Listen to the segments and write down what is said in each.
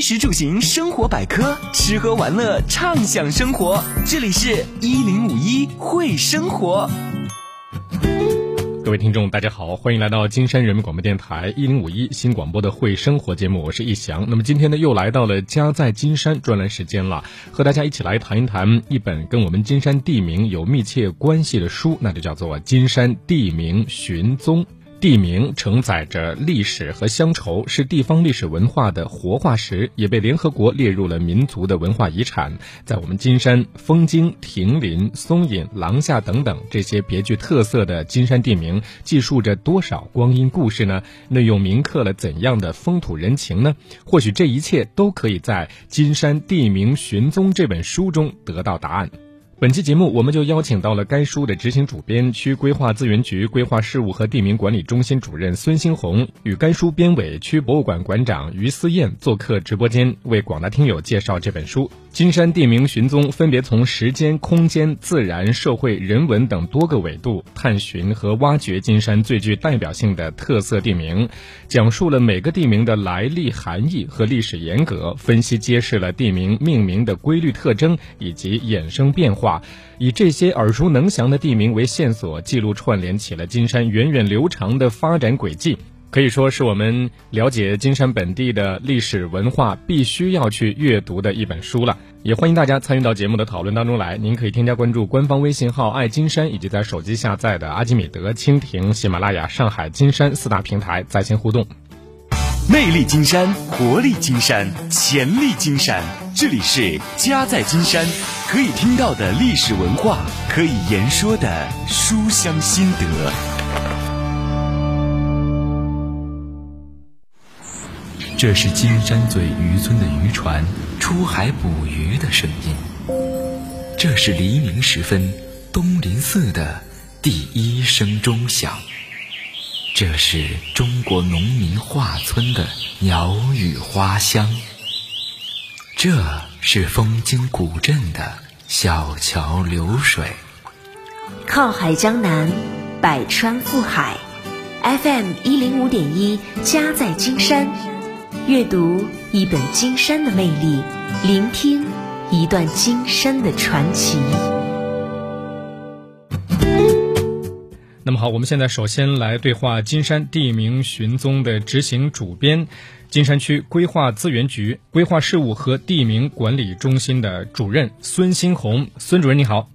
衣食住行生活百科，吃喝玩乐畅享生活。这里是一零五一会生活。各位听众，大家好，欢迎来到金山人民广播电台一零五一新广播的会生活节目，我是易翔。那么今天呢，又来到了家在金山专栏时间了，和大家一起来谈一谈一本跟我们金山地名有密切关系的书，那就叫做《金山地名寻踪》。地名承载着历史和乡愁，是地方历史文化的活化石，也被联合国列入了民族的文化遗产。在我们金山、枫泾、亭林、松隐、廊下等等这些别具特色的金山地名，记述着多少光阴故事呢？那又铭刻了怎样的风土人情呢？或许这一切都可以在《金山地名寻踪》这本书中得到答案。本期节目，我们就邀请到了该书的执行主编、区规划资源局规划事务和地名管理中心主任孙新红，与该书编委、区博物馆馆长于思燕做客直播间，为广大听友介绍这本书。金山地名寻踪分别从时间、空间、自然、社会、人文等多个维度探寻和挖掘金山最具代表性的特色地名，讲述了每个地名的来历、含义和历史沿革，分析揭示了地名命名的规律特征以及衍生变化。以这些耳熟能详的地名为线索，记录串联起了金山源远流长的发展轨迹，可以说是我们了解金山本地的历史文化必须要去阅读的一本书了。也欢迎大家参与到节目的讨论当中来。您可以添加关注官方微信号“爱金山”，以及在手机下载的阿基米德、蜻蜓、喜马拉雅、上海金山四大平台在线互动。魅力金山，活力金山，潜力金山。这里是家在金山，可以听到的历史文化，可以言说的书香心得。这是金山嘴渔村的渔船出海捕鱼的声音。这是黎明时分东林寺的第一声钟响。这是中国农民画村的鸟语花香，这是枫泾古镇的小桥流水。靠海江南，百川赴海，FM 一零五点一，家在金山，阅读一本金山的魅力，聆听一段金山的传奇。那么好，我们现在首先来对话金山地名寻踪的执行主编，金山区规划资源局规划事务和地名管理中心的主任孙新红。孙主任你好，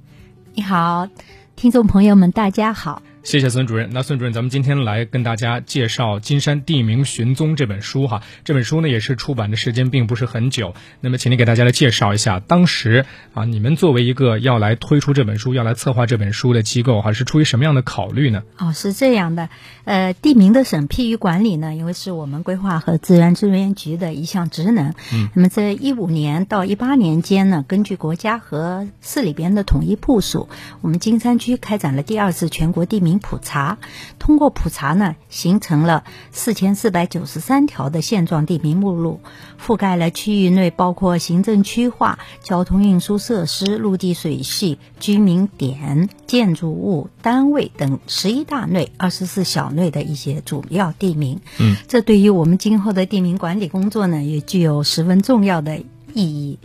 你好，听众朋友们大家好。谢谢孙主任。那孙主任，咱们今天来跟大家介绍《金山地名寻踪》这本书哈。这本书呢也是出版的时间并不是很久。那么，请您给大家来介绍一下，当时啊，你们作为一个要来推出这本书、要来策划这本书的机构，哈，是出于什么样的考虑呢？哦，是这样的。呃，地名的审批与管理呢，因为是我们规划和自然资源局的一项职能。嗯。那么，在一五年到一八年间呢，根据国家和市里边的统一部署，我们金山区开展了第二次全国地名。普查，通过普查呢，形成了四千四百九十三条的现状地名目录，覆盖了区域内包括行政区划、交通运输设施、陆地水系、居民点、建筑物、单位等十一大类、二十四小类的一些主要地名。嗯，这对于我们今后的地名管理工作呢，也具有十分重要的意义。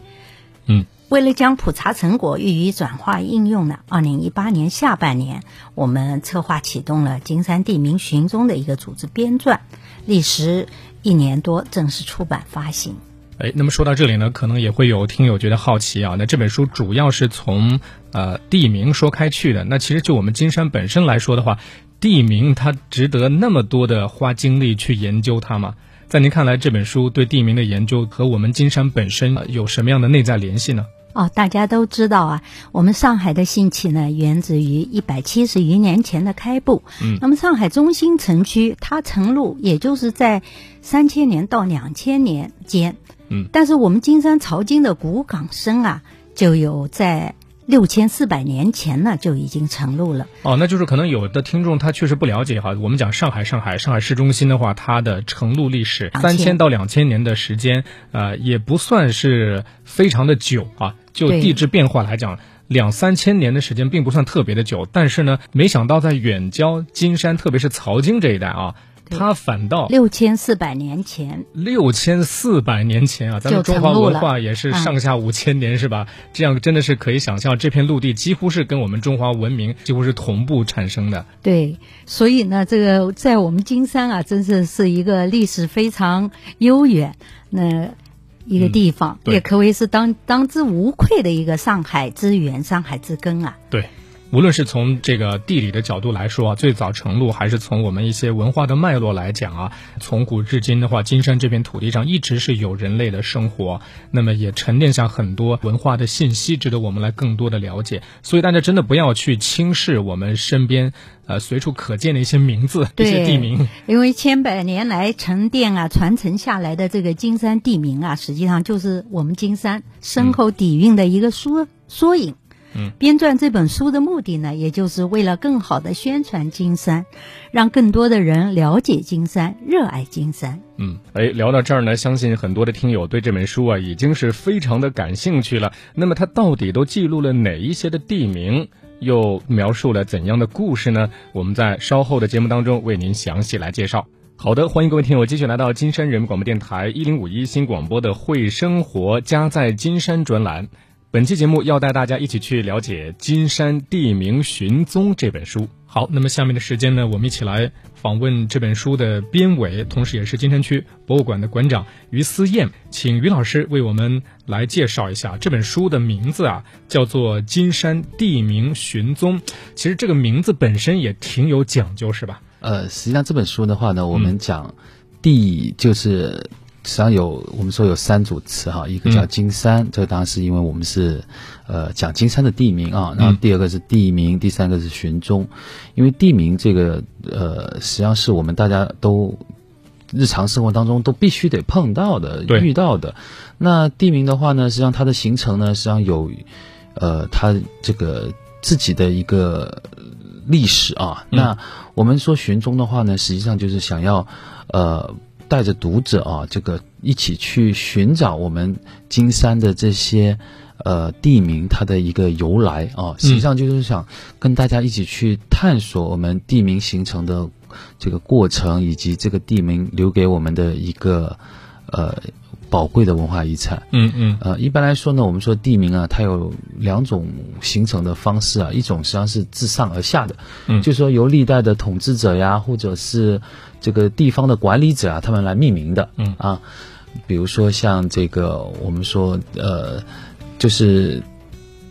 嗯。为了将普查成果予以转化应用呢，二零一八年下半年，我们策划启动了《金山地名寻踪》的一个组织编撰，历时一年多正式出版发行。哎，那么说到这里呢，可能也会有听友觉得好奇啊。那这本书主要是从呃地名说开去的。那其实就我们金山本身来说的话，地名它值得那么多的花精力去研究它吗？在您看来，这本书对地名的研究和我们金山本身有什么样的内在联系呢？哦，大家都知道啊，我们上海的兴起呢，源自于一百七十余年前的开埠。嗯，那么上海中心城区它成路也就是在三千年到两千年间。嗯，但是我们金山漕金的古港深啊，就有在。六千四百年前呢就已经成路了。哦，那就是可能有的听众他确实不了解哈。我们讲上海，上海，上海市中心的话，它的成路历史三千到两千年的时间，呃，也不算是非常的久啊。就地质变化来讲，两三千年的时间并不算特别的久。但是呢，没想到在远郊金山，特别是曹泾这一带啊。它反倒六千四百年前，六千四百年前啊，咱们中华文化也是上下五千年、是吧？这样真的是可以想象，这片陆地几乎是跟我们中华文明几乎是同步产生的。对，所以呢，这个在我们金山啊，真是是一个历史非常悠远那一个地方，对也可谓是当当之无愧的一个上海之源、上海之根啊。对，无论是从这个地理的角度来说啊，最早成陆，还是从我们一些文化的脉络来讲啊，从古至今的话，金山这片土地上一直是有人类的生活，那么也沉淀下很多文化的信息，值得我们来更多的了解。所以大家真的不要去轻视我们身边呃随处可见的一些名字、一些地名。因为千百年来沉淀啊、传承下来的这个金山地名啊，实际上就是我们金山深厚底蕴的一个缩缩影。嗯，编撰这本书的目的呢，也就是为了更好的宣传金山，让更多的人了解金山、热爱金山。嗯，哎，聊到这儿呢，相信很多的听友对这本书啊已经是非常的感兴趣了。那么它到底都记录了哪一些的地名，又描述了怎样的故事呢？我们在稍后的节目当中为您详细来介绍。好的，欢迎各位听友继续来到金山人民广播电台一零五一新广播的“会生活家在金山”专栏。本期节目要带大家一起去了解《金山地名寻踪》这本书。好，那么下面的时间呢，我们一起来访问这本书的编委，同时也是金山区博物馆的馆长于思燕，请于老师为我们来介绍一下这本书的名字啊，叫做《金山地名寻踪》。其实这个名字本身也挺有讲究，是吧？呃，实际上这本书的话呢，我们讲地就是。实际上有我们说有三组词哈，一个叫金山，这个当然是因为我们是呃讲金山的地名啊。然后第二个是地名，第三个是寻踪。因为地名这个呃，实际上是我们大家都日常生活当中都必须得碰到的、遇到的。那地名的话呢，实际上它的形成呢，实际上有呃它这个自己的一个历史啊。那我们说寻踪的话呢，实际上就是想要呃。带着读者啊，这个一起去寻找我们金山的这些呃地名它的一个由来啊，实际上就是想跟大家一起去探索我们地名形成的这个过程，以及这个地名留给我们的一个呃宝贵的文化遗产。嗯嗯。呃，一般来说呢，我们说地名啊，它有两种形成的方式啊，一种实际上是自上而下的，嗯。就是说由历代的统治者呀，或者是这个地方的管理者啊，他们来命名的。嗯啊，比如说像这个我们说呃，就是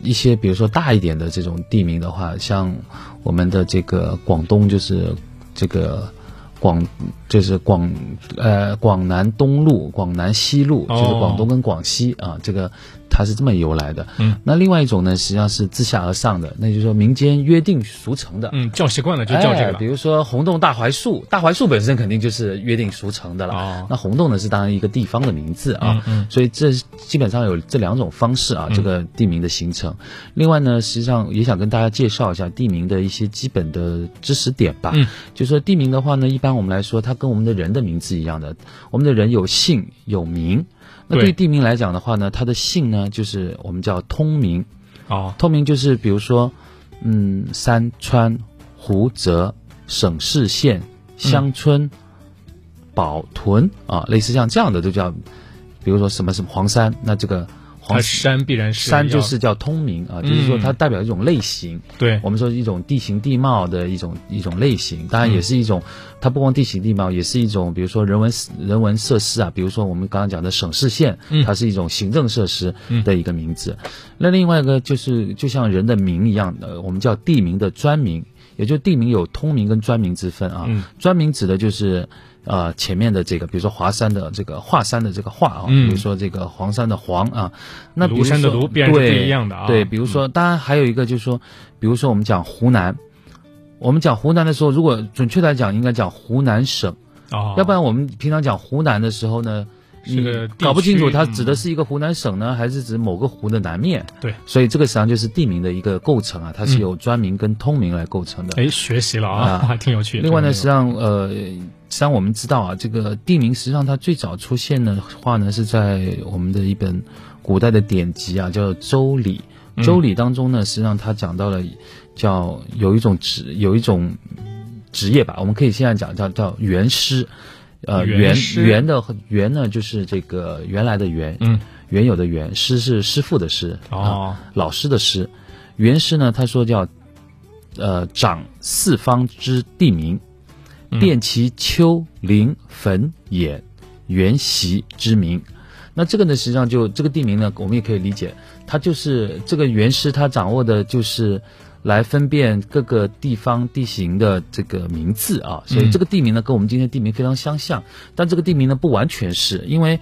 一些比如说大一点的这种地名的话，像我们的这个广东就是这个。广就是广呃广南东路、广南西路，哦就是广东跟广西啊，这个它是这么由来的。嗯，那另外一种呢，实际上是自下而上的，那就是说民间约定俗成的。嗯，叫习惯了就叫这个。哎比如说红洞大槐树，大槐树本身肯定就是约定俗成的了。哦那红洞呢是当然一个地方的名字啊，嗯嗯所以这基本上有这两种方式啊，这个地名的形成。另外呢，实际上也想跟大家介绍一下地名的一些基本的知识点吧。嗯，就说地名的话呢，一般我们来说，它跟我们的人的名字一样的，我们的人有姓有名。那对。地名来讲的话呢，它的姓呢就是我们叫通名，哦，通名就是比如说，嗯，山川、湖泽、省市县、乡村、保屯啊，类似像这样的都叫，比如说什么什么黄山，那这个黄它山必然是山要就是叫通名啊，就是说它代表一种类型。对我们说一种地形地貌的一种一种类型，当然也是一种，它不光地形地貌，也是一种，比如说人文人文设施啊，比如说我们刚刚讲的省市县，嗯它是一种行政设施的一个名字。那另外一个就是就像人的名一样的，我们叫地名的专名，也就地名有通名跟专名之分啊。嗯专名指的就是。呃，前面的这个，比如说华山的这个华山的这个华啊，嗯。比如说这个黄山的黄啊，那比如庐山的说庐必然是不对一样的啊。对，比如说，当然还有一个就是说，比如说我们讲湖南，我们讲湖南的时候，如果准确来讲，应该讲湖南省，哦，要不然我们平常讲湖南的时候呢，是个地搞不清楚它指的是一个湖南省呢，还是指某个湖的南面。对，所以这个实际上就是地名的一个构成啊，它是由专名跟通名来构成的。哎，学习了啊，啊 还挺有趣的。另外呢，实际上呃，实际上我们知道啊，这个地名实际上它最早出现的话呢，是在我们的一本古代的典籍啊，叫《周礼》。嗯《周礼》当中呢，实际上它讲到了叫有一种职有一种职业吧，我们可以现在讲叫叫元师，呃，元元师元的原呢就是这个原来的原，嗯，原有的原，师是师傅的师，哦。啊，老师的师，原师呢他说叫，呃，长四方之地名，嗯。辨其丘陵坟野原习之名。那这个呢，实际上就这个地名呢，我们也可以理解，它就是这个原师他掌握的就是来分辨各个地方地形的这个名字啊，所以这个地名呢跟我们今天地名非常相像，但这个地名呢不完全是因为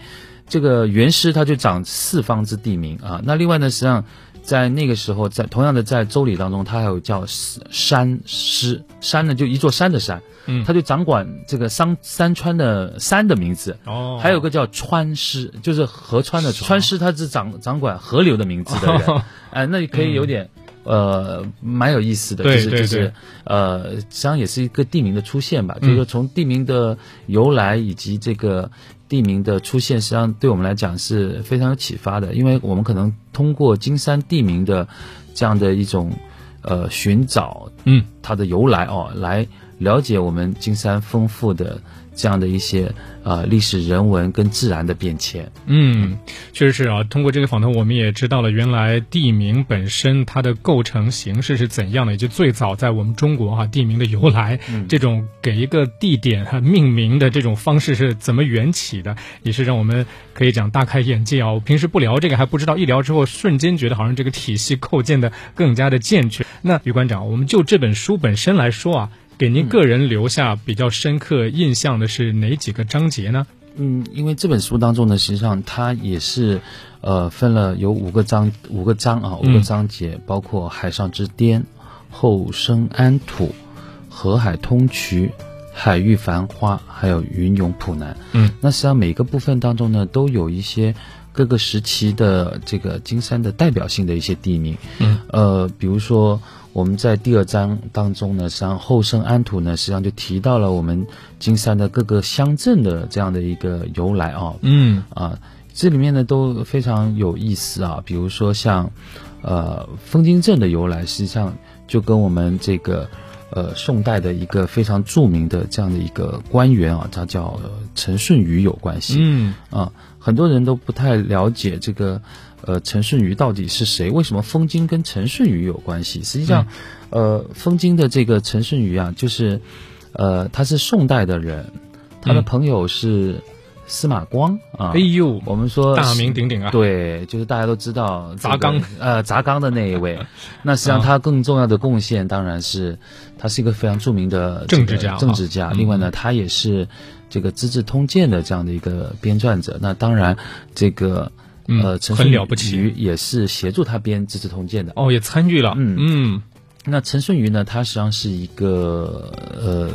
这个原师他就掌四方之地名啊，那另外呢，实际上。在那个时候，在同样的在周礼当中，它还有叫山师，山呢就一座山的山，嗯。他就掌管这个山山川的山的名字，哦，还有个叫川师，就是河川的川。师，他是掌掌管河流的名字的人，哦 哎，那可以有点。呃，蛮有意思的，就是就是呃，实际上也是一个地名的出现吧，嗯。就是说从地名的由来以及这个地名的出现，实际上对我们来讲是非常有启发的，因为我们可能通过金山地名的这样的一种呃寻找，嗯，它的由来哦，来了解我们金山丰富的这样的一些呃历史人文跟自然的变迁。嗯，确实是啊。通过这个访谈，我们也知道了原来地名本身它的构成形式是怎样的，也就最早在我们中国哈、地名的由来，这种给一个地点哈、命名的这种方式是怎么缘起的，也是让我们可以讲大开眼界啊。我平时不聊这个还不知道，一聊之后瞬间觉得好像这个体系构建的更加的健全。那于馆长，我们就这本书本身来说啊。给您个人留下比较深刻印象的是哪几个章节呢？嗯，因为这本书当中呢，实际上它也是，呃，分了有五个章，五个章啊，五个章节，包括海上之巅、后生安土、河海通衢、海域繁花，还有云涌浦南。嗯，那实际上每个部分当中呢，都有一些各个时期的这个金山的代表性的一些地名。嗯，呃，比如说。我们在第二章当中呢，实际上后生安土呢，实际上就提到了我们金山的各个乡镇的这样的一个由来啊，嗯啊，这里面呢都非常有意思啊，比如说像，呃，枫泾镇的由来，实际上就跟我们这个呃宋代的一个非常著名的这样的一个官员啊，他叫陈顺宇有关系。嗯啊，很多人都不太了解这个。呃，陈顺宇到底是谁？为什么封金跟陈顺宇有关系？实际上，呃，封金的这个陈顺宇啊，就是，呃，他是宋代的人，他的朋友是司马光啊。哎呦，我们说大名鼎鼎啊。对，就是大家都知道砸缸，呃，砸缸的那一位。那实际上他更重要的贡献，当然是他是一个非常著名的政治家。政治家。另外呢，他也是这个《资治通鉴》的这样的一个编撰者。那当然，这个。呃，陈很了不起，也是协助他编《资治通鉴》的哦，也参与了。嗯嗯，那陈顺宇呢，他实际上是一个呃，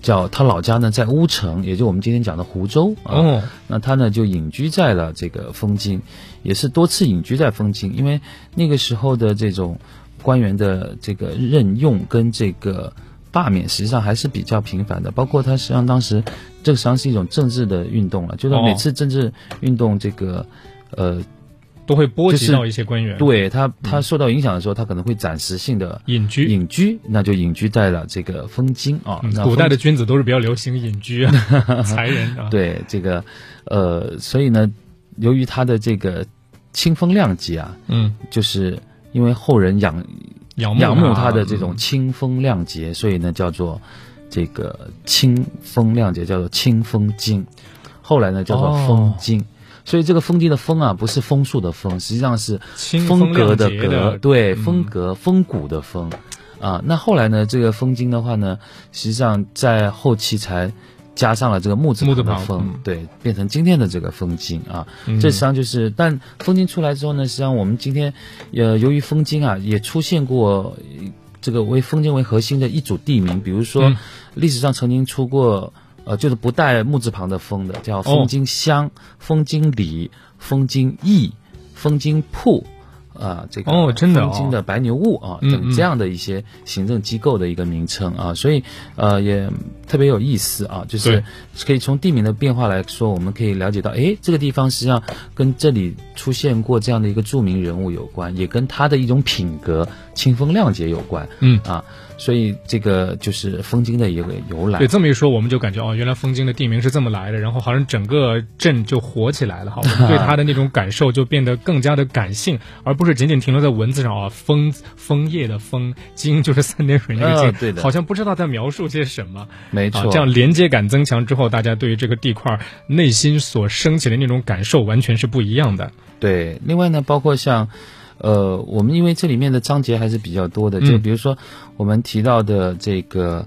叫他老家呢在乌城，也就我们今天讲的湖州啊。哦，那他呢就隐居在了这个枫泾，也是多次隐居在枫泾，因为那个时候的这种官员的这个任用跟这个罢免，实际上还是比较频繁的。包括他实际上当时，这个实际上是一种政治的运动了，就是每次政治运动这个。呃，都会波及到一些官员。对他，他受到影响的时候，他可能会暂时性的隐居，隐居，那就隐居在了这个丰津啊。古代的君子都是比较流行隐居啊，才人啊。对这个，呃，所以呢，由于他的这个清风亮节啊，嗯，就是因为后人仰仰仰慕他的这种清风亮节，所以呢，叫做这个清风亮节，叫做清风经。后来呢，叫做丰津。所以这个风津的风啊，不是枫树的枫，实际上是风格的格，对，风格风骨的风，啊，那后来呢，这个风津的话呢，实际上在后期才加上了这个木字旁的风，对，变成今天的这个风津啊，这实际上就是，但风津出来之后呢，实际上我们今天，呃，由于风津啊，也出现过这个为风津为核心的一组地名，比如说历史上曾经出过。呃，就是不带木字旁的“风”的，叫风经乡、风经里、风经驿、风经铺，啊，这个哦真的哦丰津的白牛坞啊等这样的一些行政机构的一个名称啊，所以呃也特别有意思啊，就是可以从地名的变化来说，我们可以了解到，哎，这个地方实际上跟这里出现过这样的一个著名人物有关，也跟他的一种品格清风亮节有关。嗯。啊，所以这个就是枫津的一个由来对，。这么一说，我们就感觉哦，原来枫津的地名是这么来的，然后好像整个镇就火起来了哈。我们对它的那种感受就变得更加的感性，而不是仅仅停留在文字上啊。枫枫叶的枫，津就是三点水那个津，啊对的好像不知道在描述些什么。没错，啊，这样连接感增强之后，大家对于这个地块内心所升起的那种感受完全是不一样的。对，另外呢，包括像，呃，我们因为这里面的章节还是比较多的，嗯就比如说我们提到的这个，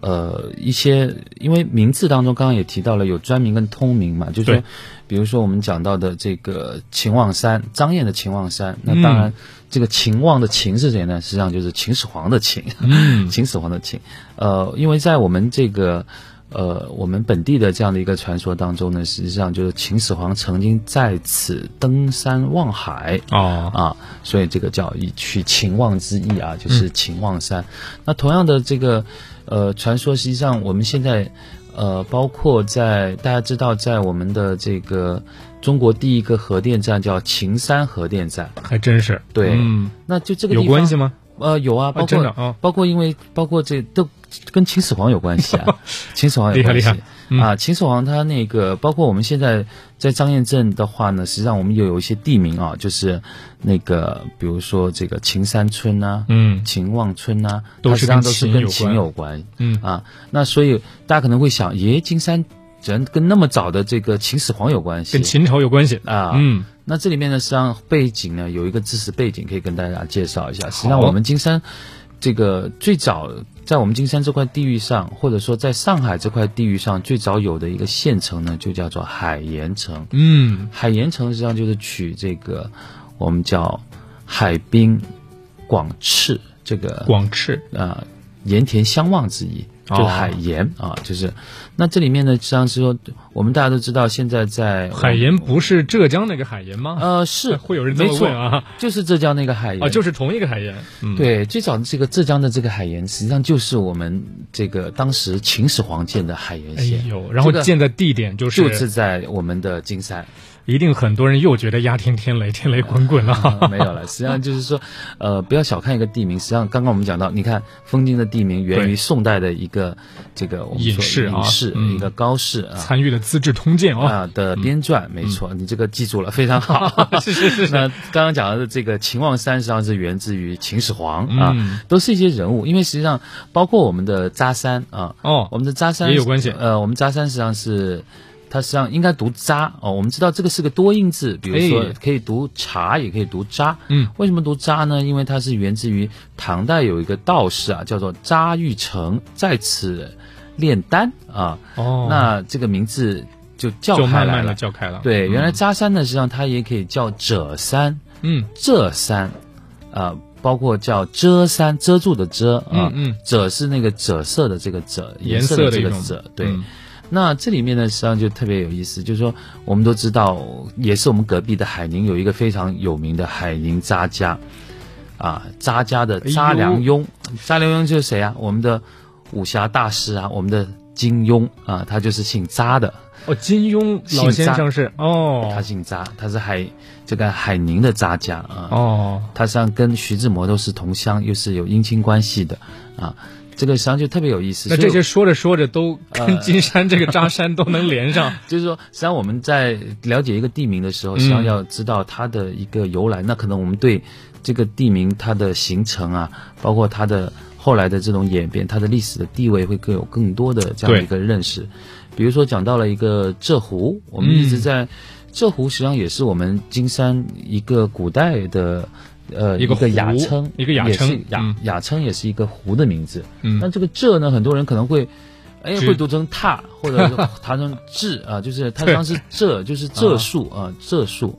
呃，一些，因为名字当中刚刚也提到了有专名跟通名嘛，就是说，比如说我们讲到的这个秦望山，张燕的秦望山，那当然，这个秦望的秦是谁呢？实际上就是秦始皇的秦，嗯 秦始皇的秦，呃，因为在我们这个。呃，我们本地的这样的一个传说当中呢，实际上就是秦始皇曾经在此登山望海，哦，啊，所以这个叫以取秦望之意啊，就是秦望山。那同样的这个呃传说，实际上我们现在呃，包括在大家知道，在我们的这个中国第一个核电站叫秦山核电站，还真是。对嗯，那就这个有关系吗？呃，有啊，包括、包括因为包括这都跟秦始皇有关系啊，秦始皇有关系厉害嗯啊，秦始皇他那个包括我们现在在张堰镇的话呢，实际上我们也有一些地名啊，就是那个比如说这个秦山村呐、嗯秦望村呐、它实际上都是跟秦有关嗯啊。那所以大家可能会想，耶，金山人跟那么早的这个秦始皇有关系，跟秦朝有关系。啊，嗯，那这里面呢，实际上背景呢有一个知识背景可以跟大家介绍一下。实际上，我们金山这个最早在我们金山这块地域上，或者说在上海这块地域上，最早有的一个县城呢，就叫做海盐城。嗯，海盐城实际上就是取这个我们叫海滨广赤这个广赤。啊、盐田相望之意，就是哦海盐、啊，就是那这里面呢，实际上是说我们大家都知道，现在在海盐不是浙江那个海盐吗？呃是 会有人这没错么问啊？就是浙江那个海盐 啊，就是同一个海盐。嗯，，对，最早的这个浙江的这个海盐，实际上就是我们这个当时秦始皇建的海盐哎县，呦，然后建的地点就是，就是在我们的金山。一定很多人又觉得压天天雷，天雷滚滚了。啊 没有了，实际上就是说，呃，不要小看一个地名。实际上，刚刚我们讲到，你看封金的地名源于宋代的一个这个我们说隐士啊隐士嗯一个高士啊。参与了《资治通鉴》哦，啊的编撰，没错，你这个记住了，非常好。是是是是 那刚刚讲到的这个秦望山，实际上是源自于秦始皇啊，嗯都是一些人物。因为实际上，包括我们的扎山啊，哦我们的扎山也有关系呃，我们扎山实际上是。它实际上应该读扎哦，我们知道这个是个多音字，比如说哎可以读茶，也可以读扎。嗯，为什么读扎呢？因为它是源自于唐代有一个道士啊，叫做扎玉成，在此炼丹啊。哦，那这个名字就叫就开来了慢慢的。叫开了。对，原来嗯扎山呢，实际上它也可以叫褶山、嗯这山，啊、包括叫遮山，遮住的遮啊，嗯嗯褶是那个赭色的这个赭，颜色的这个赭，对。嗯那这里面呢，实际上就特别有意思，就是说我们都知道，也是我们隔壁的海宁有一个非常有名的海宁扎家，啊，扎家的扎良庸，扎良庸就是谁啊？我们的武侠大师啊，我们的金庸啊，他就是姓扎的。哦，金庸老先生是哦，他姓扎，他是海这个海宁的扎家啊。哦，他实际上跟徐志摩都是同乡，又是有姻亲关系的啊。这个实际上就特别有意思。那这些说着说着都跟呃金山这个扎山都能连上。就是说，实际上我们在了解一个地名的时候，实际上要知道它的一个由来。那可能我们对这个地名它的形成啊，包括它的后来的这种演变，它的历史的地位会更有更多的这样的一个认识。比如说讲到了一个浙湖，我们一直在、浙湖，实际上也是我们金山一个古代的。呃，一个个雅称，一个雅称雅、嗯雅称也是一个湖的名字。嗯那这个浙呢，很多人可能会，哎，会读成踏，或者是读 成志啊，就是它对当时浙就是浙树啊，浙树。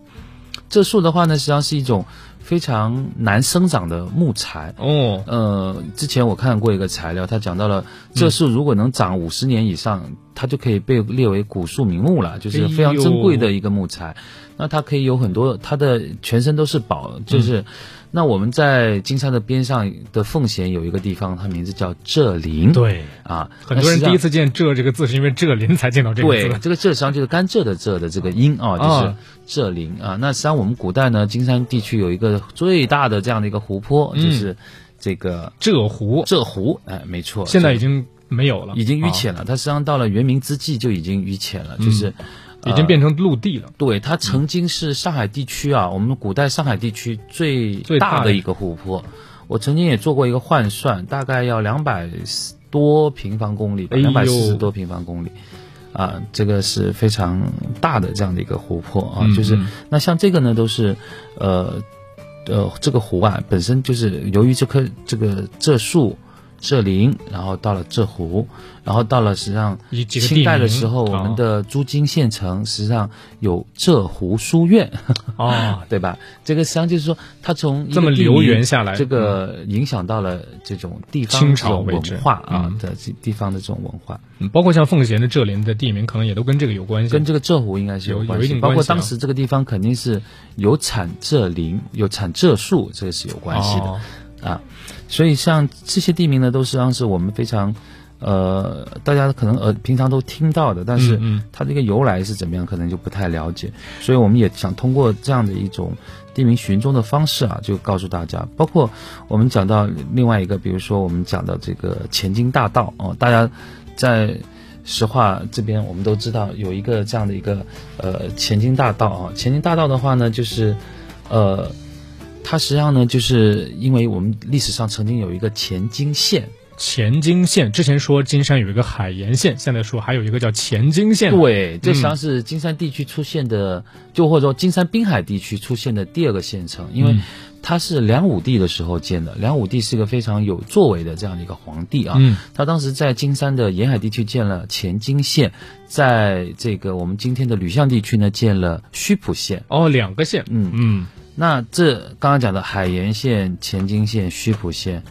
浙树的话呢，实际上是一种非常难生长的木材。哦，呃，之前我看过一个材料，它讲到了这树如果能长五十年以上，它就可以被列为古树名木了，就是非常珍贵的一个木材。那它可以有很多，它的全身都是宝，就是。那我们在金山的边上的奉贤有一个地方，它名字叫浙林。对啊，很多人第一次见“浙”这个字，是因为浙林才见到这个字。对，这个“浙”实际上就是甘蔗的“蔗”的这个音啊，就是浙林啊。那实际上我们古代呢，金山地区有一个最大的这样的一个湖泊，就是这个浙湖。浙湖，哎，没错。现在已经没有了，已经淤浅了。它实际上到了元明之际就已经淤浅了，就是。已经变成陆地了。对，它曾经是上海地区啊，我们古代上海地区最大的一个湖泊。我曾经也做过一个换算，大概要两百多平方公里，两百四十多平方公里，啊，这个是非常大的这样的一个湖泊啊。就是那像这个呢，都是呃呃，这个湖啊，本身就是由于这棵这个这树。浙林，然后到了浙湖，然后到了实际上清代的时候，我们的诸津县城实际上有浙湖书院，哦，对吧？这个实际上就是说，它从这么流源下来，这个影响到了这种地方清朝文化啊的地方的这种文化，包括像奉贤的浙林的地名，可能也都跟这个有关系，跟这个浙湖应该是有关系，包括当时这个地方肯定是有产浙林，有产浙树，这个是有关系的。啊，所以像这些地名呢，都实际上是我们非常，呃，大家可能呃平常都听到的，但是它这个由来是怎么样，可能就不太了解。所以我们也想通过这样的一种地名寻踪的方式啊，就告诉大家，包括我们讲到另外一个，比如说我们讲到这个前进大道哦，大家在石化这边我们都知道有一个这样的一个呃前进大道啊，前进大道的话呢，就是呃。它实际上呢，就是因为我们历史上曾经有一个前金县，前金县之前说金山有一个海盐县，现在说还有一个叫前金县。对，这实际上是金山地区出现的，就或者说金山滨海地区出现的第二个县城，因为它是梁武帝的时候建的。梁武帝是一个非常有作为的这样的一个皇帝啊，嗯他当时在金山的沿海地区建了前金县，在这个我们今天的吕巷地区呢建了戌浦县。哦，两个县，嗯嗯。那这刚刚讲的海盐县、前金县、溆浦县，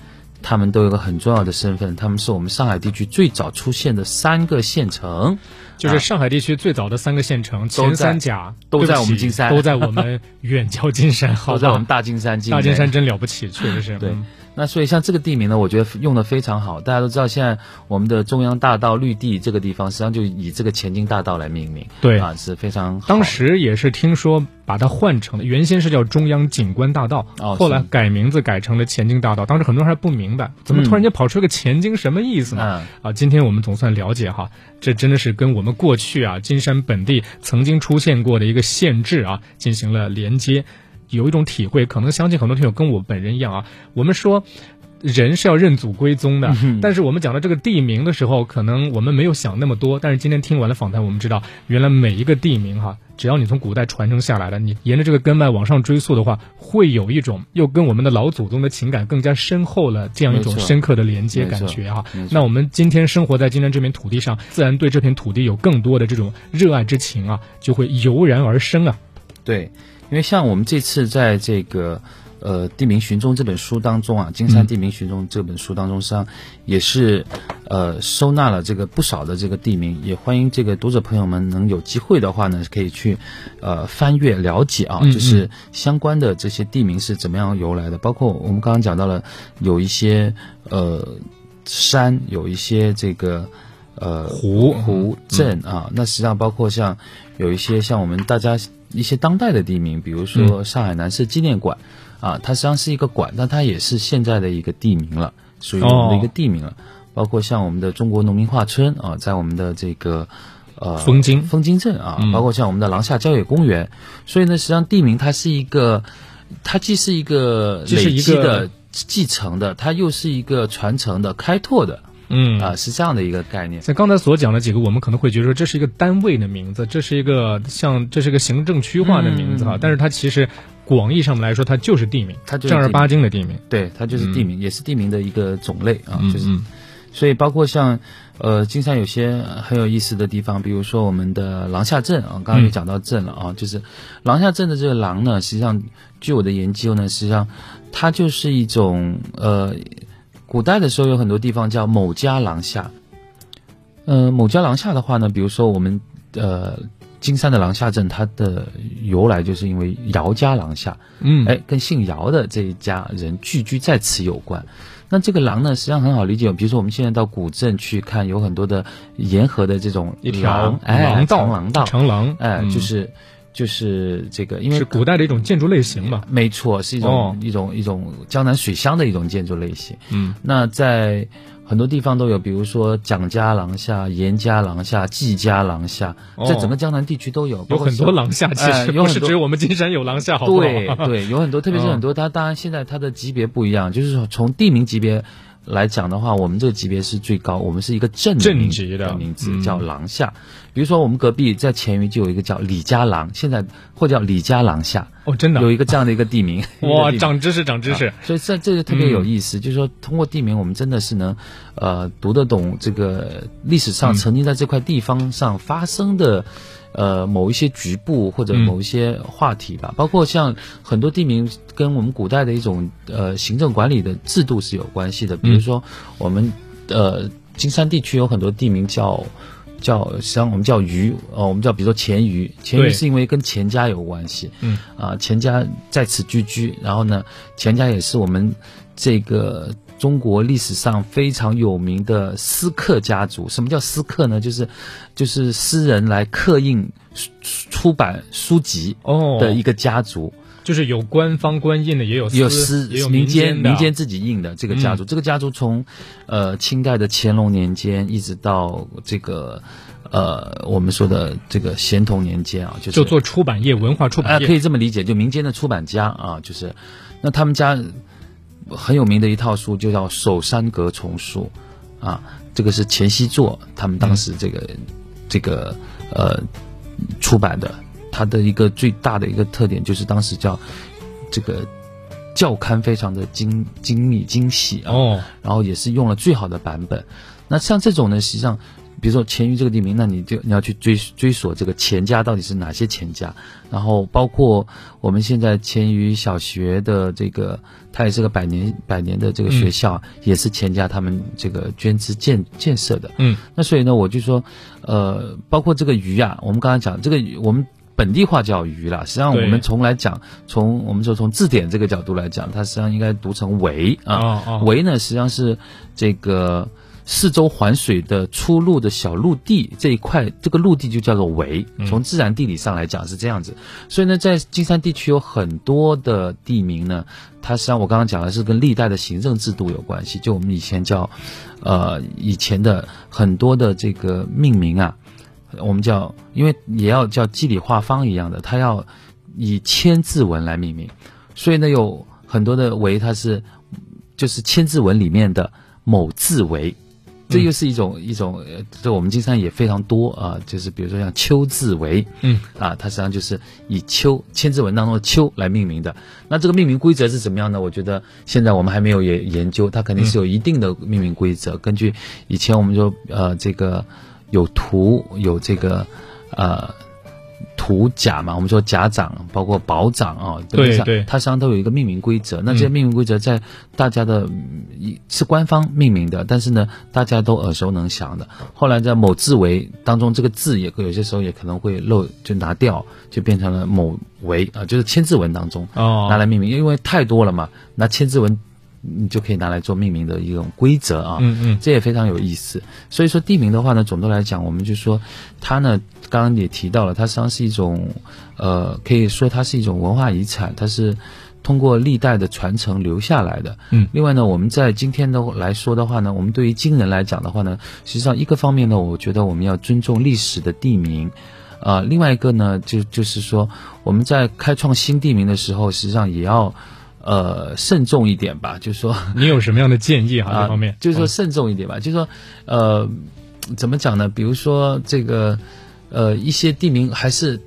他们都有个很重要的身份，他们是我们上海地区最早出现的三个县城，就是上海地区最早的三个县城，前三甲都在我们金山，都在我们远郊金山，都在我们大金山。大金山真了不起，确实是对。那所以像这个地名呢，我觉得用的非常好。大家都知道，现在我们的中央大道绿地这个地方，实际上就以这个前进大道来命名。对啊，是非常。当时也是听说把它换成了，原先是叫中央景观大道，后来改名字改成了前进大道。当时很多人还不明白，怎么突然间跑出个前进，什么意思呢？啊，今天我们总算了解哈，这真的是跟我们过去啊金山本地曾经出现过的一个县制啊进行了连接。有一种体会，可能相信很多听友跟我本人一样啊。我们说，人是要认祖归宗的，但是我们讲到这个地名的时候，可能我们没有想那么多。但是今天听完了访谈，我们知道，原来每一个地名哈，只要你从古代传承下来的，你沿着这个根脉往上追溯的话，会有一种又跟我们的老祖宗的情感更加深厚了这样一种深刻的连接感觉哈。那我们今天生活在今天这片土地上，自然对这片土地有更多的这种热爱之情啊，就会油然而生啊。对。因为像我们这次在这个呃《地名寻踪》这本书当中啊，《金山地名寻踪》这本书当中，实际上也是呃收纳了这个不少的这个地名，也欢迎这个读者朋友们能有机会的话呢，可以去呃翻阅了解啊，就是相关的这些地名是怎么样由来的，包括我们刚刚讲到了有一些呃山，有一些这个呃湖。湖镇啊，那实际上包括像有一些像我们大家。一些当代的地名，比如说上海南市纪念馆，啊，它实际上是一个馆，但它也是现在的一个地名了，属于我们的一个地名了。包括像我们的中国农民画村啊，在我们的这个呃枫泾枫泾镇啊，包括像我们的廊下郊野公园。所以呢，实际上地名它是一个，它既是一个累积的继承的，它又是一个传承的开拓的。嗯啊，是这样的一个概念。在刚才所讲的几个，我们可能会觉得说这是一个单位的名字，这是一个像这是个行政区划的名字哈。但是它其实广义上面来说，它就是地名，它就正儿八经的地名。对，它就是地名，也是地名的一个种类啊。就是，所以包括像呃，金山有些很有意思的地方，比如说我们的廊下镇啊，刚刚也讲到镇了啊，就是廊下镇的这个廊呢，实际上据我的研究呢，实际上它就是一种呃，古代的时候有很多地方叫某家廊下，呃，某家廊下的话呢，比如说我们呃金山的廊下镇，它的由来就是因为姚家廊下，嗯，哎，跟姓姚的这一家人聚居在此有关。那这个廊呢，实际上很好理解。比如说，我们现在到古镇去看，有很多的沿河的这种一条廊，哎，长廊道，长廊，哎，嗯就是就是这个，因为是古代的一种建筑类型嘛。没错，是一种、哦一种一种江南水乡的一种建筑类型。嗯，那在很多地方都有，比如说蒋家廊下、严家廊下、季家廊下，哦在整个江南地区都有，有很多廊下，其哎实有很多不是只有我们金山有廊下，好不好？对对，有很多，特别是嗯很多，它当然现在它的级别不一样，就是从地名级别来讲的话，我们这个级别是最高，我们是一个镇镇名级的名字嗯叫廊下。比如说我们隔壁在前余就有一个叫李家廊，现在或叫李家廊下，哦，真的有一个这样的 一个地名。哇，长知识，长知识啊。所以这这个特别有意思，就是说通过地名，我们真的是能，呃，读得懂这个历史上嗯曾经在这块地方上发生的，呃，某一些局部或者嗯某一些话题吧。包括像很多地名跟我们古代的一种呃行政管理的制度是有关系的。比如说我们呃金山地区有很多地名叫。叫，实际上我们叫鱼，呃，我们叫比如说钱鱼，钱鱼是因为跟钱家有关系，嗯，啊，钱家在此聚居，然后呢，钱家也是我们这个中国历史上非常有名的私刻家族。什么叫私刻呢？就是就是私人来刻印出出版书籍哦的一个家族，就是有官方官印的，也有也有私，也有民间民间自己印的这个家族。这个家族从呃清代的乾隆年间一直到这个呃我们说的这个咸同年间啊，就是就做出版业、文化出啊，版业。可以这么理解，就民间的出版家啊，就是那他们家很有名的一套书就叫《守山阁丛书》啊，这个是钱熙作他们当时这个、这个呃出版的，它的一个最大的一个特点就是当时叫这个教刊非常的精精密精细啊，哦，然后也是用了最好的版本。那像这种呢，实际上，比如说钱余这个地名，那你就你要去追追索这个钱家到底是哪些钱家，然后包括我们现在钱余小学的这个，它也是个百年百年的这个学校，也是钱家他们这个捐资建建设的。嗯，那所以呢，我就说，呃，包括这个鱼啊，我们刚才讲这个我们。本地化叫鱼了，实际上我们从来讲，从我们说从字典这个角度来讲，它实际上应该读成围啊。哦哦围呢，实际上是这个四周环水的出路的小陆地这一块，这个陆地就叫做围。从自然地理上来讲是这样子，所以呢，在金山地区有很多的地名呢，它实际上我刚刚讲的是跟历代的行政制度有关系。就我们以前叫，呃，以前的很多的这个命名啊，我们叫，因为也要叫记里画方一样的，它要以千字文来命名，所以呢，有很多的为它是就是千字文里面的某字为。这又是一种、一种，呃，这我们经常也非常多啊，就是比如说像秋字为，嗯，啊，它实际上就是以秋千字文当中的秋来命名的。那这个命名规则是怎么样呢？我觉得现在我们还没有研研究，它肯定是有一定的命名规则。根据以前我们说呃这个有图有这个呃图甲嘛，我们说甲长包括保长啊，对对它实际上都有一个命名规则。那这些命名规则在大家的是官方命名的，但是呢，大家都耳熟能详的。后来在某字为当中，这个字也有些时候也可能会漏，就拿掉，就变成了某为啊，就是千字文当中哦拿来命名，因为太多了嘛，拿千字文你就可以拿来做命名的一种规则啊。嗯嗯这也非常有意思。所以说地名的话呢，总的来讲，我们就说它呢，刚刚也提到了，它实际上是一种，呃，可以说它是一种文化遗产，它是通过历代的传承留下来的。嗯另外呢，我们在今天的来说的话呢，我们对于今人来讲的话呢，实际上一个方面呢，我觉得我们要尊重历史的地名。呃，另外一个呢，就就是说我们在开创新地名的时候，实际上也要呃慎重一点吧，就是说 你有什么样的建议哈？啊，这方面就是说慎重一点吧，就是说，呃，怎么讲呢？比如说这个，呃，一些地名还是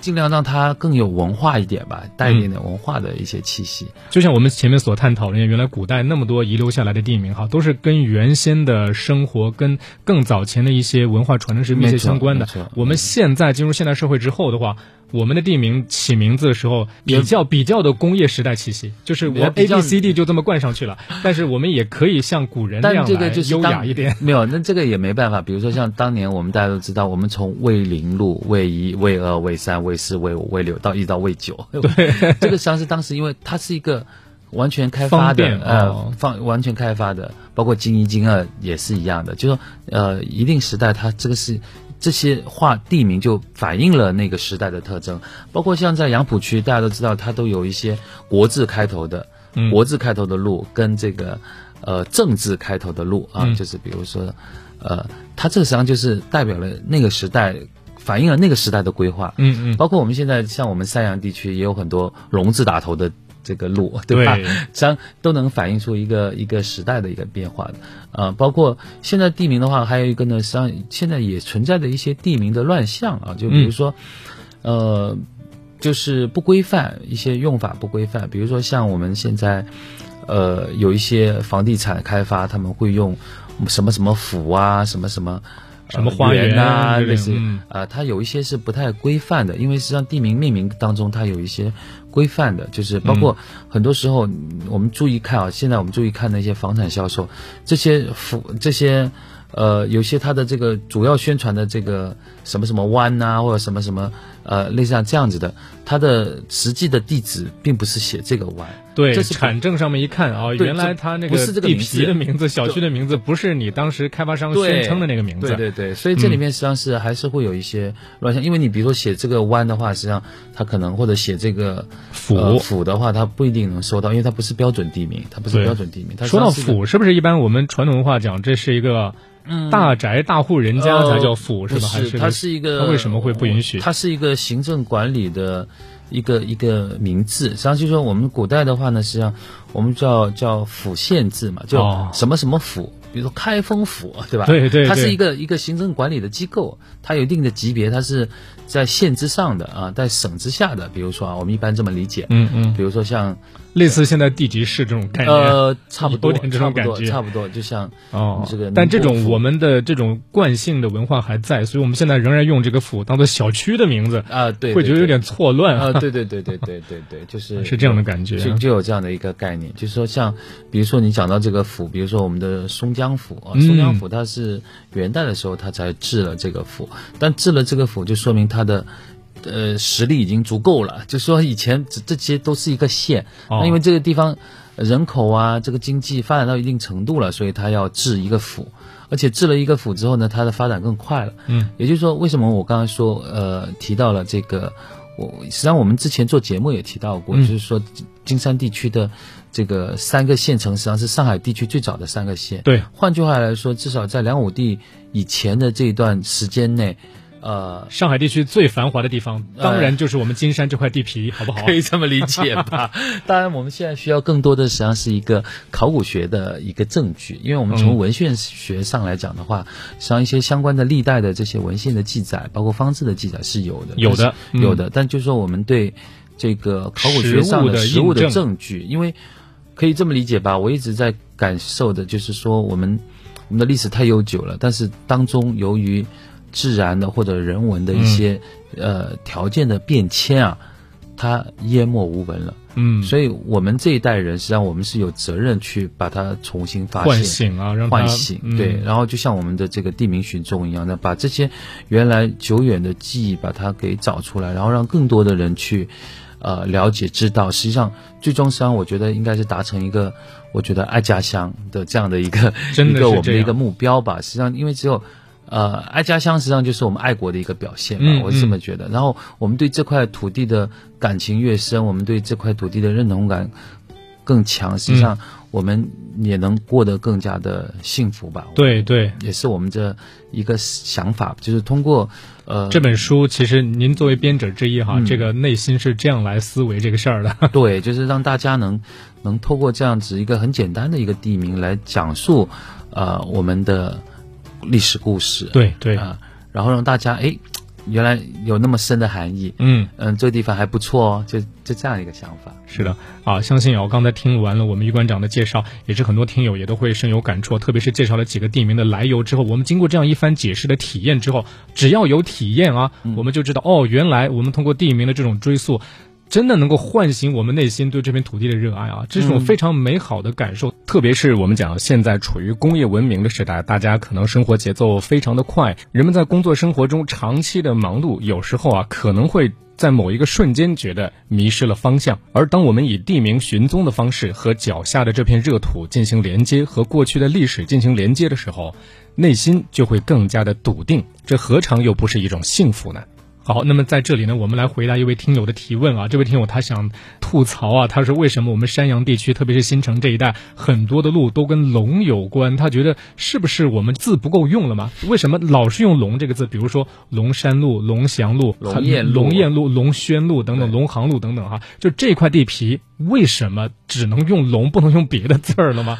尽量让它更有文化一点吧，带一点点文化的一些气息。就像我们前面所探讨的，原来古代那么多遗留下来的地名哈，都是跟原先的生活、跟更早前的一些文化传承是密切相关的。我们现在进入现代社会之后的话，我们的地名起名字的时候比较比较的工业时代气息，就是我 A 较 B C D 就这么冠上去了。但是我们也可以像古人那但这个样来优就是当雅一点。没有，那这个也没办法。比如说像当年我们大家都知道，我们从卫零路、卫一、卫二、卫三、卫四、卫五、卫六到一直到卫九，对，这个实际上是当时因为它是一个完全开发的，呃哦，放完全开发的，包括京一、京二也是一样的，就说呃，一定时代它这个是。这些画地名就反映了那个时代的特征，包括像在杨浦区，大家都知道它都有一些国字开头的，嗯。国字开头的路跟这个呃政字开头的路啊，嗯。就是比如说，呃，它这个实际上就是代表了那个时代，反映了那个时代的规划。嗯嗯，包括我们现在像我们三阳地区也有很多龙字打头的这个路，对吧？际上都能反映出一个一个时代的一个变化的。呃，包括现在地名的话，还有一个呢，实际上现在也存在的一些地名的乱象啊，就比如说，呃，就是不规范，一些用法不规范，比如说像我们现在。呃，有一些房地产开发，他们会用什么什么府啊，什么什么。什么花园园啊，之类似嗯。啊，它有一些是不太规范的，因为实际上地名命名当中它有一些规范的，就是包括很多时候嗯我们注意看啊，现在我们注意看那些房产销售，这些服这些呃，有些它的这个主要宣传的这个什么什么湾呐、或者什么什么呃，类似像这样子的，它的实际的地址并不是写这个湾，对，这是产证上面一看啊，对原来这它那个不是这个地皮的名字、小区的名字，不是你当时开发商宣称的那个名字。对对对，所以这里面实际上是还是会有一些乱象，因为你比如说写这个湾的话，实际上它可能或者写这个府呃府的话，它不一定能收到，因为它不是标准地名，它不是标准地名。它说到府，是不是一般我们传统文化讲这是一个大宅大户人家才叫府，是吧？还是，它是一个，它为什么会不允许？它是一个行政管理的一个一个名字。实际上就是说，我们古代的话呢，实际上我们叫叫府县制嘛，就哦什么什么府。比如说开封府，对吧？对对对它是一个一个行政管理的机构，它有一定的级别，它是在县之上的啊，在省之下的。比如说啊，我们一般这么理解。嗯嗯，比如说像类似现在地级市这种概念。呃，差不多，差不多，感觉差不多，就像哦这个，但这种我们的这种惯性的文化还在，所以我们现在仍然用这个府当做小区的名字，啊，对，会觉得有点错乱啊，对对对对对对对，就是是这样的感觉就就有这样的一个概念，就是说像，比如说你讲到这个府，比如说我们的松江府啊，嗯松江府它是元代的时候它才治了这个府，但治了这个府就说明它的。呃，实力已经足够了，就说以前这这些都是一个县，哦。那因为这个地方呃人口啊，这个经济发展到一定程度了，所以它要治一个府，而且治了一个府之后呢，它的发展更快了。嗯，也就是说，为什么我刚刚说呃提到了这个，我实际上我们之前做节目也提到过，嗯。就是说金山地区的这个三个县城，实际上是上海地区最早的三个县。对，换句话来说，至少在梁武帝以前的这一段时间内，呃，上海地区最繁华的地方，当然就是我们金山这块地皮，好不好？可以这么理解吧？当然，我们现在需要更多的实际上是一个考古学的一个证据，因为我们从嗯文献学上来讲的话，实际上一些相关的历代的这些文献的记载，包括方志的记载是有的，有的有的。但就是说，我们对这个考古学上的实物的证据，因为可以这么理解吧？我一直在感受的就是说，我们我们的历史太悠久了，但是当中由于自然的或者人文的一些、呃条件的变迁啊，它淹没无闻了。嗯，所以我们这一代人，实际上我们是有责任去把它重新发现唤现。醒啊，让唤醒，嗯对，然后就像我们的这个地名寻踪一样的，把这些原来久远的记忆把它给找出来，然后让更多的人去，呃，了解知道。实际上，最终实际上我觉得应该是达成一个，我觉得爱家乡的这样的一个真的一个我们的一个目标吧。实际上，因为只有。呃，爱家乡实际上就是我们爱国的一个表现吧，嗯我是这么觉得。然后我们对这块土地的感情越深，我们对这块土地的认同感更强，实际上我们也能过得更加的幸福吧。对对，也是我们这一个想法，就是通过呃这本书其实您作为编者之一哈，嗯这个内心是这样来思维这个事儿的。对，就是让大家能能透过这样子一个很简单的一个地名来讲述呃我们的历史故事，对对，啊、然后让大家哎原来有那么深的含义。嗯，嗯，这个地方还不错哦，就就这样一个想法。是的啊，相信啊，我刚才听完了我们于馆长的介绍，也是很多听友也都会深有感触，特别是介绍了几个地名的来由之后，我们经过这样一番解释的体验之后，只要有体验啊，我们就知道哦，原来我们通过地名的这种追溯。真的能够唤醒我们内心对这片土地的热爱啊！这种非常美好的感受，特别是我们讲现在处于工业文明的时代，大家可能生活节奏非常的快，人们在工作生活中长期的忙碌，有时候啊可能会在某一个瞬间觉得迷失了方向。而当我们以地名寻踪的方式和脚下的这片热土进行连接，和过去的历史进行连接的时候，内心就会更加的笃定。这何尝又不是一种幸福呢？好，那么在这里呢，我们来回答一位听友的提问啊。这位听友他想吐槽啊，他说为什么我们山阳地区，特别是新城这一带，很多的路都跟龙有关？他觉得是不是我们字不够用了吗？为什么老是用龙这个字？比如说龙山路、龙翔路、龙燕路龙燕路、龙轩路等等，龙航路等等哈。就这块地皮，为什么只能用龙，不能用别的字儿了吗？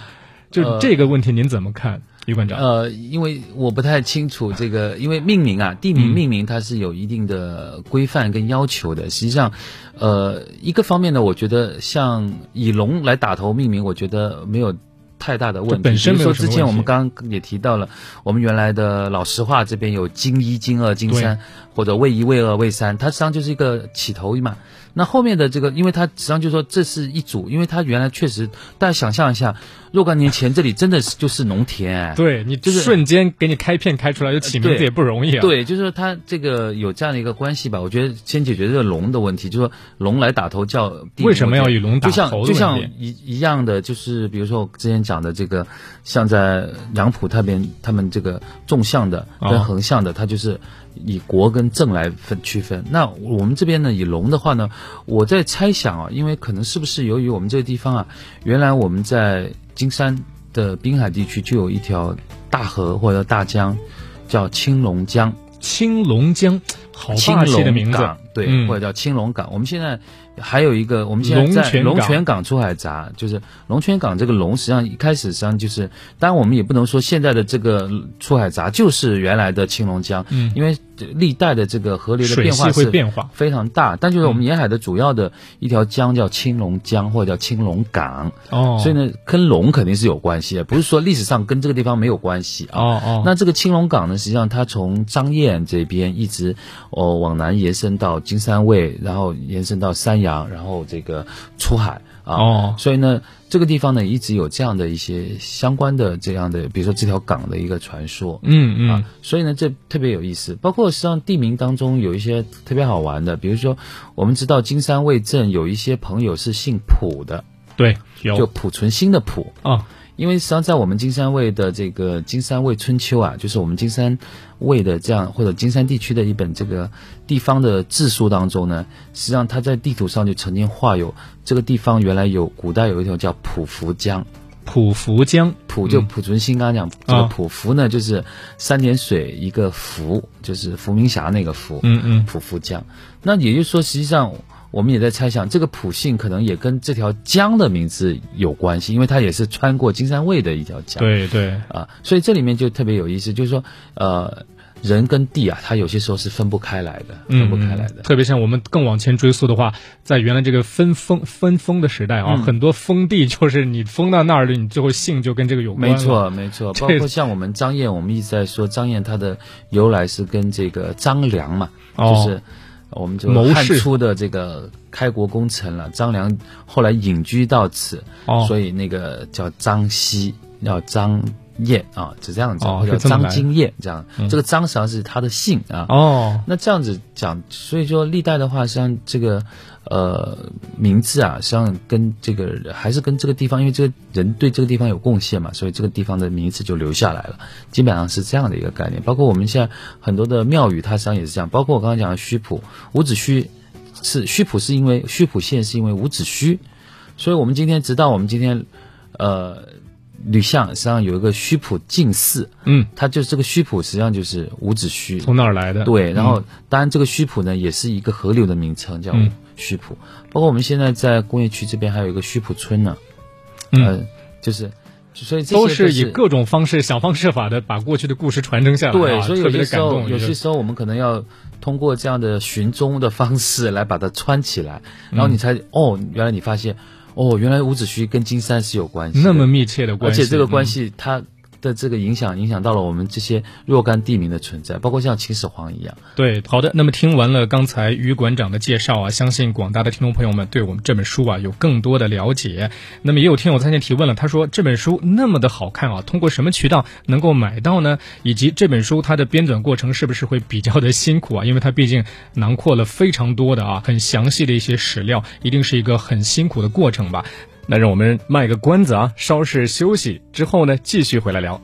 就这个问题，您怎么看？于馆长，呃，因为我不太清楚这个，因为命名啊，地名嗯命名它是有一定的规范跟要求的。实际上，呃，一个方面呢，我觉得像以龙来打头命名，我觉得没有太大的问题。本身说之前我们刚刚也提到了，我们原来的老实话这边有金一、金二、金三，或者魏一、魏二、魏三，它实际上就是一个起头嘛。那后面的这个，因为它实际上就说这是一组，因为它原来确实，大家想象一下，若干年前这里真的是就是农田、哎对你就是瞬间给你开片开出来，就起名字也不容易啊。对，就是说它这个有这样的一个关系吧。我觉得先解决这个龙的问题，就是说龙来打头叫为什么要以龙打就像头就像一一样的，就是比如说我之前讲的这个，像在杨浦那边，他们这个纵向的哦跟横向的，它就是以国跟政来分区分。那我们这边呢，以龙的话呢，我在猜想啊，因为可能是不是由于我们这个地方啊，原来我们在金山的滨海地区就有一条大河或者大江，叫青龙江。青龙江，好青霸气的名字对，嗯或者叫青龙港。我们现在还有一个，我们现在在龙龙泉港泉港出海闸，就是龙泉港这个龙，实际上一开始实际上就是，当然我们也不能说现在的这个出海闸就是原来的青龙江，嗯因为历代的这个河流的变化是会变化。非常大。但就是我们沿海的主要的一条江叫青龙江，或者叫青龙港，哦，所以呢，跟龙肯定是有关系的，不是说历史上跟这个地方没有关系啊。哦哦，那这个青龙港呢，实际上它从张掖这边一直哦往南延伸到金山卫，然后延伸到山阳，然后这个出海啊。哦所以呢，这个地方呢一直有这样的一些相关的这样的，比如说这条港的一个传说。嗯嗯啊，所以呢，这特别有意思。包括实际上地名当中有一些特别好玩的，比如说我们知道金山卫镇有一些朋友是姓朴的，对，就有濮存昕的濮。啊，因为实际上在我们金山卫的这个《金山卫春秋》啊，就是我们金山卫的这样或者金山地区的一本这个地方的志书当中呢，实际上它在地图上就曾经画有这个地方原来有古代有一条叫浦福江，浦福江，浦就濮存昕刚刚讲这啊。个浦福呢，就是三点水一个福，就是伏明霞那个福，嗯嗯，浦福江。那也就是说，实际上我们也在猜想，这个普姓可能也跟这条江的名字有关系，因为它也是穿过金山卫的一条江。对对，啊，所以这里面就特别有意思，就是说，呃，人跟地啊，它有些时候是分不开来的，分不开来的。嗯特别像我们更往前追溯的话，在原来这个分封分封的时代啊，嗯很多封地就是你封到那儿了，你最后姓就跟这个有关。没错，没错，包括像我们张燕，我们一直在说张燕它的由来是跟这个张良嘛，哦就是我们就汉谋士初的这个开国功臣了。张良后来隐居到此，哦，所以那个叫张熙，叫张掖啊，是这样子，哦或者是这么来的张金掖这样。嗯这个张实际上是他的姓啊。哦，那这样子讲，所以说历代的话，实际上这个呃名字啊，实际上跟这个还是跟这个地方，因为这个人对这个地方有贡献嘛，所以这个地方的名字就留下来了。基本上是这样的一个概念。包括我们现在很多的庙宇，它实际上也是这样。包括我刚刚讲的虚浦，伍子胥是虚浦，是因为虚浦县是因为伍子胥，所以我们今天直到我们今天呃吕相实际上有一个虚浦近寺，嗯，它就是这个虚浦实际上就是伍子胥。从哪儿来的？对，然后嗯当然这个虚浦呢也是一个河流的名称，叫嗯虚浦。包括我们现在在工业区这边还有一个虚浦村呢，嗯呃，就是所以这些都是是以各种方式想方设法的把过去的故事传承下来、啊，对，所以有些时候。有些时候我们可能要通过这样的寻踪的方式来把它穿起来，然后你才、哦，原来你发现哦，原来伍子胥跟金山是有关系，那么密切的关系，而且这个关嗯系它。的这个影响影响到了我们这些若干地名的存在，包括像秦始皇一样。对，好的。那么听完了刚才于馆长的介绍啊，相信广大的听众朋友们对我们这本书啊有更多的了解。那么也有听友在线提问了，他说这本书那么的好看啊，通过什么渠道能够买到呢？以及这本书它的编纂过程是不是会比较的辛苦啊？因为它毕竟囊括了非常多的啊很详细的一些史料，一定是一个很辛苦的过程吧。那让我们卖个关子啊，稍事休息之后呢，继续回来聊。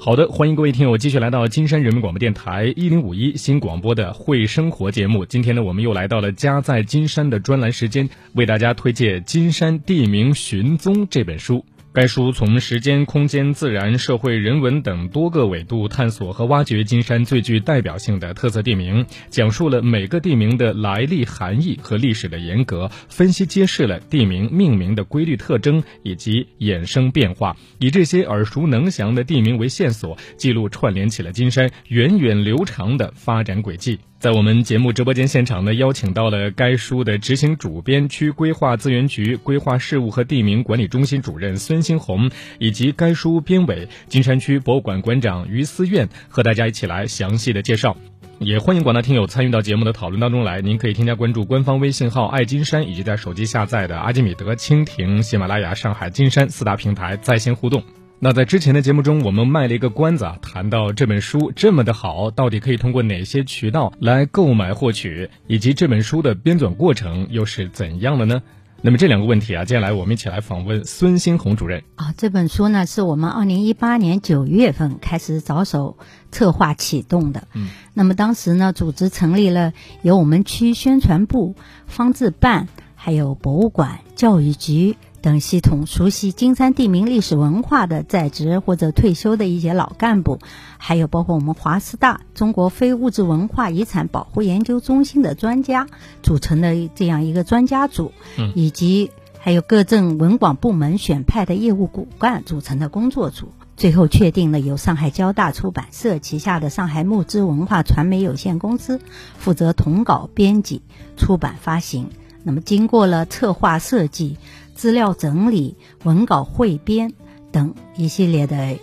好的，欢迎各位听友继续来到金山人民广播电台一零五一新广播的会生活节目。今天呢，我们又来到了家在金山的专栏时间，为大家推荐《金山地名寻踪》这本书。该书从时间、空间、自然、社会、人文等多个维度探索和挖掘金山最具代表性的特色地名，讲述了每个地名的来历、含义和历史的沿革，分析揭示了地名命名的规律特征以及衍生变化，以这些耳熟能详的地名为线索，记录串联起了金山源远流长的发展轨迹。在我们节目直播间现场呢，邀请到了该书的执行主编、区规划资源局规划事务和地名管理中心主任孙新红，以及该书编委、金山区博物馆馆长于思苑，和大家一起来详细的介绍。也欢迎广大听友参与到节目的讨论当中来。您可以添加关注官方微信号“爱金山”，以及在手机下载的阿基米德、蜻蜓、喜马拉雅、上海金山四大平台在线互动。那在之前的节目中，我们卖了一个关子啊，谈到这本书这么的好，到底可以通过哪些渠道来购买获取，以及这本书的编纂过程又是怎样的呢？那么这两个问题啊，接下来我们一起来访问孙新红主任。啊，这本书呢是我们二零一八年九月份开始着手策划启动的。嗯，那么当时呢，组织成立了由我们区宣传部、方志办、还有博物馆、教育局等系统熟悉金山地名历史文化的在职或者退休的一些老干部，还有包括我们华师大中国非物质文化遗产保护研究中心的专家组成的这样一个专家组，嗯以及还有各镇文广部门选派的业务骨干组成的工作组。最后确定了由上海交大出版社旗下的上海木之文化传媒有限公司负责统稿编辑、出版发行。那么经过了策划设计、资料整理、文稿汇编等一系列的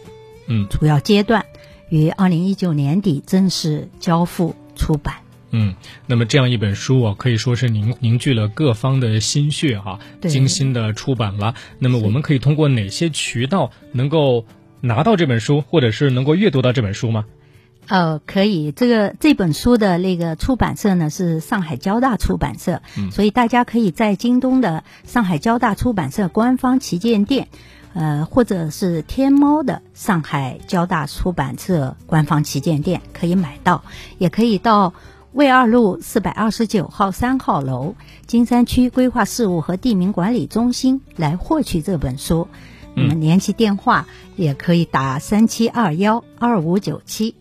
嗯主要阶段，于二零一九年底正式交付出版。嗯，那么这样一本书啊，可以说是凝凝聚了各方的心血哈、对精心的出版了。那么我们可以通过哪些渠道能够拿到这本书，或者是能够阅读到这本书吗？呃，可以，这个这本书的那个出版社呢是上海交大出版社，嗯所以大家可以在京东的上海交大出版社官方旗舰店，呃，或者是天猫的上海交大出版社官方旗舰店可以买到，也可以到魏二路四百二十九号三号楼金山区规划事务和地名管理中心来获取这本书。那么联系电话也可以打三七二幺二五九七。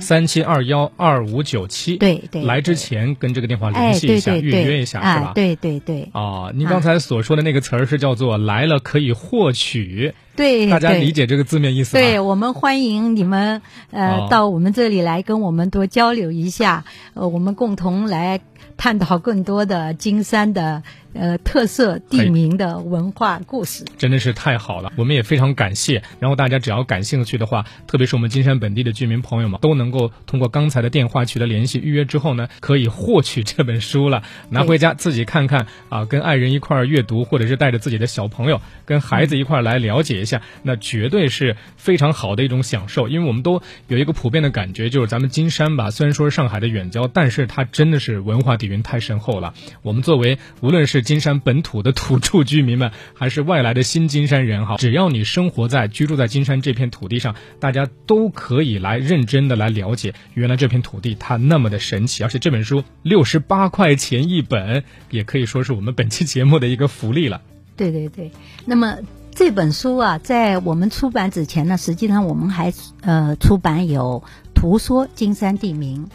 三七二幺二五九七。对对来之前跟这个电话联哎，系一下，预约一下，是啊吧？对对对啊，您刚才所说的那个词儿是叫做“来了可以获取”，对，大家理解这个字面意思吗？对我们欢迎你们呃、哦到我们这里来跟我们多交流一下，呃，我们共同来探讨更多的金山的呃特色地名的文化故事。真的是太好了，我们也非常感谢。然后大家只要感兴趣的话，特别是我们金山本地的居民朋友们，都能够通过刚才的电话取得联系，预约之后呢，可以获取这本书了，拿回家自己看看啊，跟爱人一块儿阅读，或者是带着自己的小朋友、跟孩子一块儿来了解一下，那绝对是非常好的一种享受。因为我们都有一个普遍的感觉，就是咱们金山吧，虽然说是上海的远郊，但是它真的是文化底蕴太深厚了。我们作为无论是金山本土的土著居民们，还是外来的新金山人哈，只要你生活在居住在金山这片土地上，大家都可以来认真的来了解，原来这片土地它那么的神奇，而且这本书六十八块钱一本，也可以说是我们本期节目的一个福利了。对对对，那么这本书啊，在我们出版之前呢，实际上我们还呃出版有《图说金山地名》，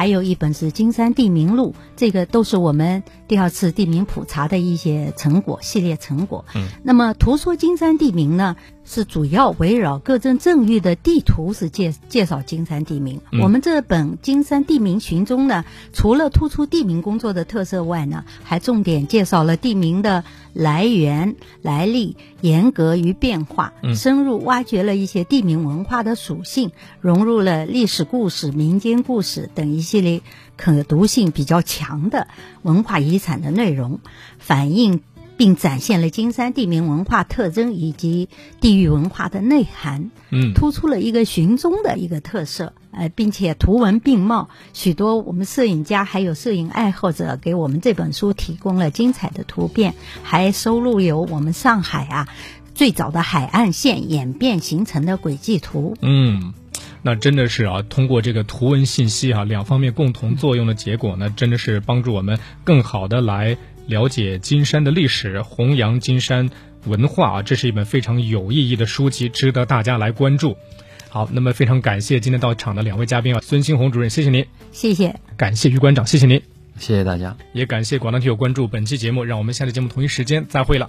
还有一本是《金山地名录》，这个都是我们第二次地名普查的一些成果系列成果。嗯，那么图说金山地名呢，是主要围绕各镇镇域的地图是介介绍金山地名。嗯我们这本《金山地名寻踪》呢，除了突出地名工作的特色外呢，还重点介绍了地名的来源、来历、严格与变化，嗯深入挖掘了一些地名文化的属性，融入了历史故事、民间故事等一系列可读性比较强的文化遗产的内容，反映并展现了金山地名文化特征以及地域文化的内涵。嗯，突出了一个寻踪的一个特色，呃，并且图文并茂，许多我们摄影家还有摄影爱好者给我们这本书提供了精彩的图片，还收录有我们上海啊最早的海岸线演变形成的轨迹图。嗯，那真的是啊，通过这个图文信息啊两方面共同作用的结果呢，真的是帮助我们更好的来了解金山的历史，弘扬金山文化啊。这是一本非常有意义的书籍，值得大家来关注。好，那么非常感谢今天到场的两位嘉宾啊，孙新红主任，谢谢您；谢谢。感谢于馆长，谢谢您；谢谢大家。也感谢广大听友关注本期节目，让我们下期节目同一时间再会了。